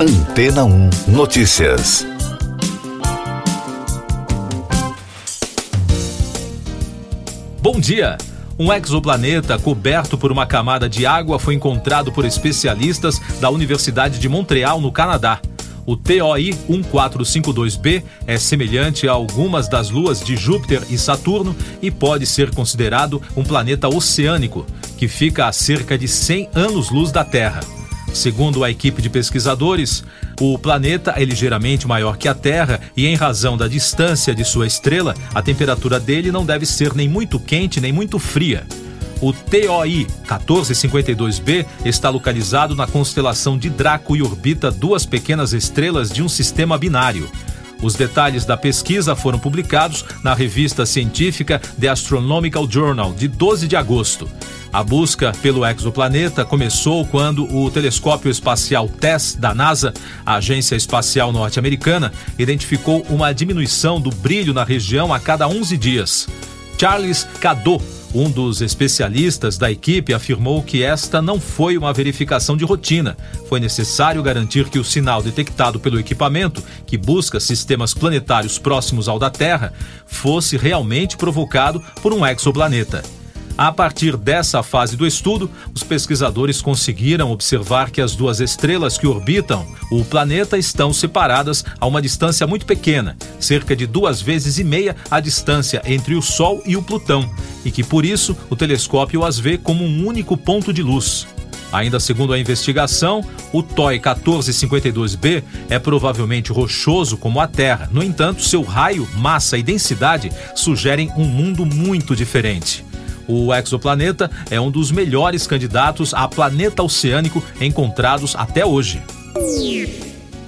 Antena 1 Notícias. Bom dia! Um exoplaneta coberto por uma camada de água foi encontrado por especialistas da Universidade de Montreal, no Canadá. O TOI 1452b é semelhante a algumas das luas de Júpiter e Saturno e pode ser considerado um planeta oceânico, que fica a cerca de 100 anos-luz da Terra. Segundo a equipe de pesquisadores, o planeta é ligeiramente maior que a Terra e, em razão da distância de sua estrela, a temperatura dele não deve ser nem muito quente nem muito fria. O TOI 1452b está localizado na constelação de Draco e orbita duas pequenas estrelas de um sistema binário. Os detalhes da pesquisa foram publicados na revista científica The Astronomical Journal de 12 de agosto. A busca pelo exoplaneta começou quando o telescópio espacial TESS da NASA, a agência espacial norte-americana, identificou uma diminuição do brilho na região a cada 11 dias. Charles Cadot, um dos especialistas da equipe afirmou que esta não foi uma verificação de rotina. Foi necessário garantir que o sinal detectado pelo equipamento, que busca sistemas planetários próximos ao da Terra, fosse realmente provocado por um exoplaneta. A partir dessa fase do estudo, os pesquisadores conseguiram observar que as duas estrelas que orbitam o planeta estão separadas a uma distância muito pequena, cerca de duas vezes e meia a distância entre o Sol e o Plutão, e que por isso o telescópio as vê como um único ponto de luz. Ainda segundo a investigação, o TOI 1452b é provavelmente rochoso como a Terra. No entanto, seu raio, massa e densidade sugerem um mundo muito diferente. O exoplaneta é um dos melhores candidatos a planeta oceânico encontrados até hoje.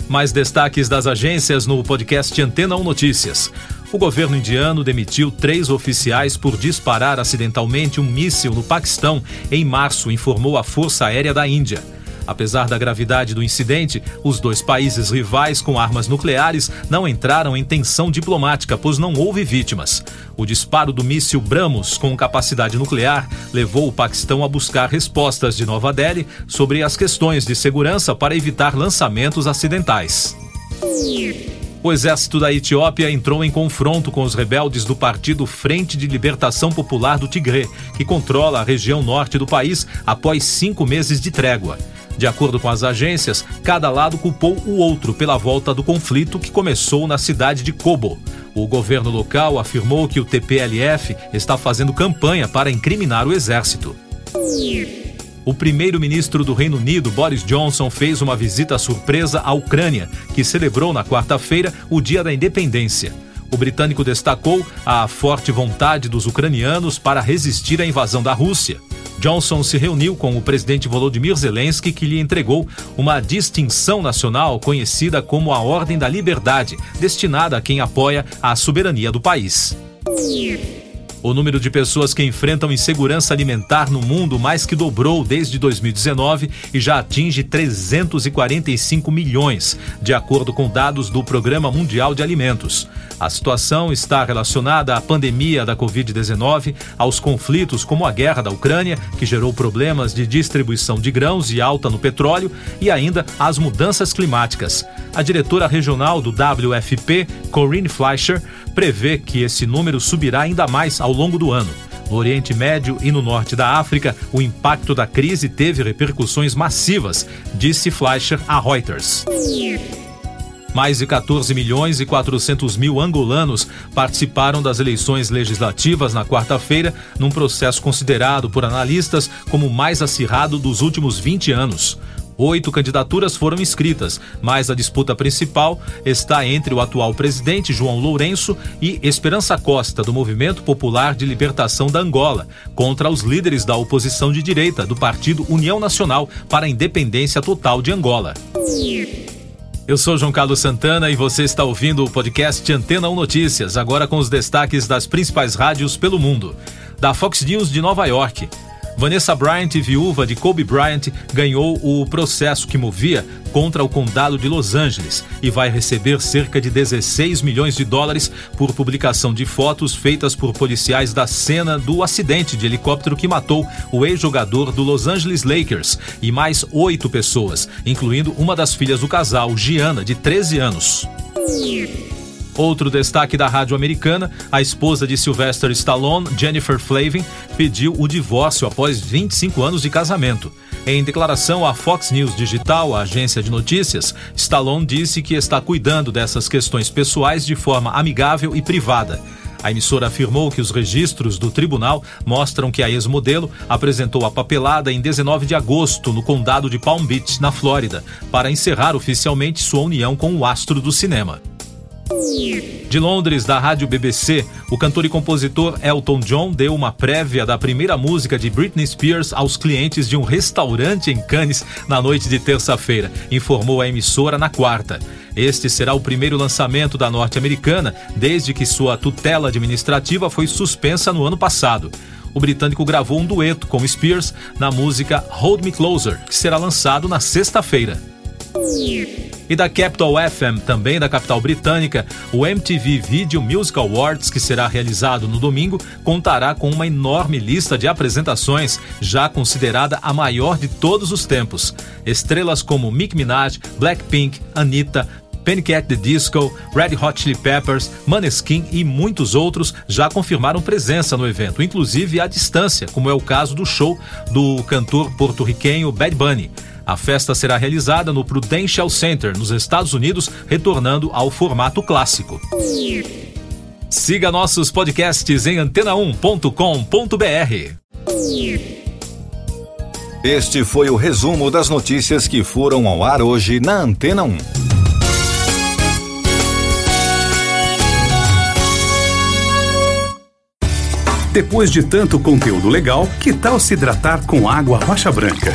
Mais destaques das agências no podcast Antena 1 Notícias. O governo indiano demitiu três oficiais por disparar acidentalmente um míssil no Paquistão em março, informou a Força Aérea da Índia. Apesar da gravidade do incidente, os dois países rivais com armas nucleares não entraram em tensão diplomática, pois não houve vítimas. O disparo do míssil Brahmos com capacidade nuclear levou o Paquistão a buscar respostas de Nova Delhi sobre as questões de segurança para evitar lançamentos acidentais. O exército da Etiópia entrou em confronto com os rebeldes do Partido Frente de Libertação Popular do Tigré, que controla a região norte do país após cinco meses de trégua. De acordo com as agências, cada lado culpou o outro pela volta do conflito que começou na cidade de Kobo. O governo local afirmou que o TPLF está fazendo campanha para incriminar o exército. O primeiro-ministro do Reino Unido, Boris Johnson, fez uma visita surpresa à Ucrânia, que celebrou na quarta-feira o Dia da Independência. O britânico destacou a forte vontade dos ucranianos para resistir à invasão da Rússia. Johnson se reuniu com o presidente Volodymyr Zelensky, que lhe entregou uma distinção nacional conhecida como a Ordem da Liberdade, destinada a quem apoia a soberania do país. O número de pessoas que enfrentam insegurança alimentar no mundo mais que dobrou desde 2019 e já atinge 345 milhões, de acordo com dados do Programa Mundial de Alimentos. A situação está relacionada à pandemia da Covid-19, aos conflitos como a guerra da Ucrânia, que gerou problemas de distribuição de grãos e alta no petróleo, e ainda às mudanças climáticas. A diretora regional do WFP, Corinne Fleischer, prevê que esse número subirá ainda mais ao longo do ano. No Oriente Médio e no norte da África, o impacto da crise teve repercussões massivas, disse Fleischer a Reuters. Mais de 14 milhões e 400 mil angolanos participaram das eleições legislativas na quarta-feira, num processo considerado por analistas como o mais acirrado dos últimos 20 anos. Oito candidaturas foram inscritas, mas a disputa principal está entre o atual presidente João Lourenço e Esperança Costa, do Movimento Popular de Libertação da Angola, contra os líderes da oposição de direita do Partido União Nacional para a Independência Total de Angola. Eu sou João Carlos Santana e você está ouvindo o podcast Antena 1 Notícias, agora com os destaques das principais rádios pelo mundo. Da Fox News de Nova York. Vanessa Bryant, viúva de Kobe Bryant, ganhou o processo que movia contra o condado de Los Angeles e vai receber cerca de 16 milhões de dólares por publicação de fotos feitas por policiais da cena do acidente de helicóptero que matou o ex-jogador do Los Angeles Lakers e mais oito pessoas, incluindo uma das filhas do casal, Gianna, de 13 anos. Outro destaque da rádio americana, a esposa de Sylvester Stallone, Jennifer Flavin, pediu o divórcio após 25 anos de casamento. Em declaração à Fox News Digital, a agência de notícias, Stallone disse que está cuidando dessas questões pessoais de forma amigável e privada. A emissora afirmou que os registros do tribunal mostram que a ex-modelo apresentou a papelada em 19 de agosto no condado de Palm Beach, na Flórida, para encerrar oficialmente sua união com o astro do cinema. De Londres, da rádio BBC, o cantor e compositor Elton John deu uma prévia da primeira música de Britney Spears aos clientes de um restaurante em Cannes na noite de terça-feira, informou a emissora na quarta. Este será o primeiro lançamento da norte-americana desde que sua tutela administrativa foi suspensa no ano passado. O britânico gravou um dueto com Spears na música Hold Me Closer, que será lançado na sexta-feira. E da Capital FM, também da capital britânica, o MTV Video Music Awards, que será realizado no domingo, contará com uma enorme lista de apresentações, já considerada a maior de todos os tempos. Estrelas como Mick Minaj, Blackpink, Anitta, Panic! the Disco, Red Hot Chili Peppers, Maneskin e muitos outros já confirmaram presença no evento, inclusive à distância, como é o caso do show do cantor porto-riquenho Bad Bunny. A festa será realizada no Prudential Center, nos Estados Unidos, retornando ao formato clássico. Siga nossos podcasts em antena1.com.br. Este foi o resumo das notícias que foram ao ar hoje na Antena 1. Depois de tanto conteúdo legal, que tal se hidratar com água rocha branca?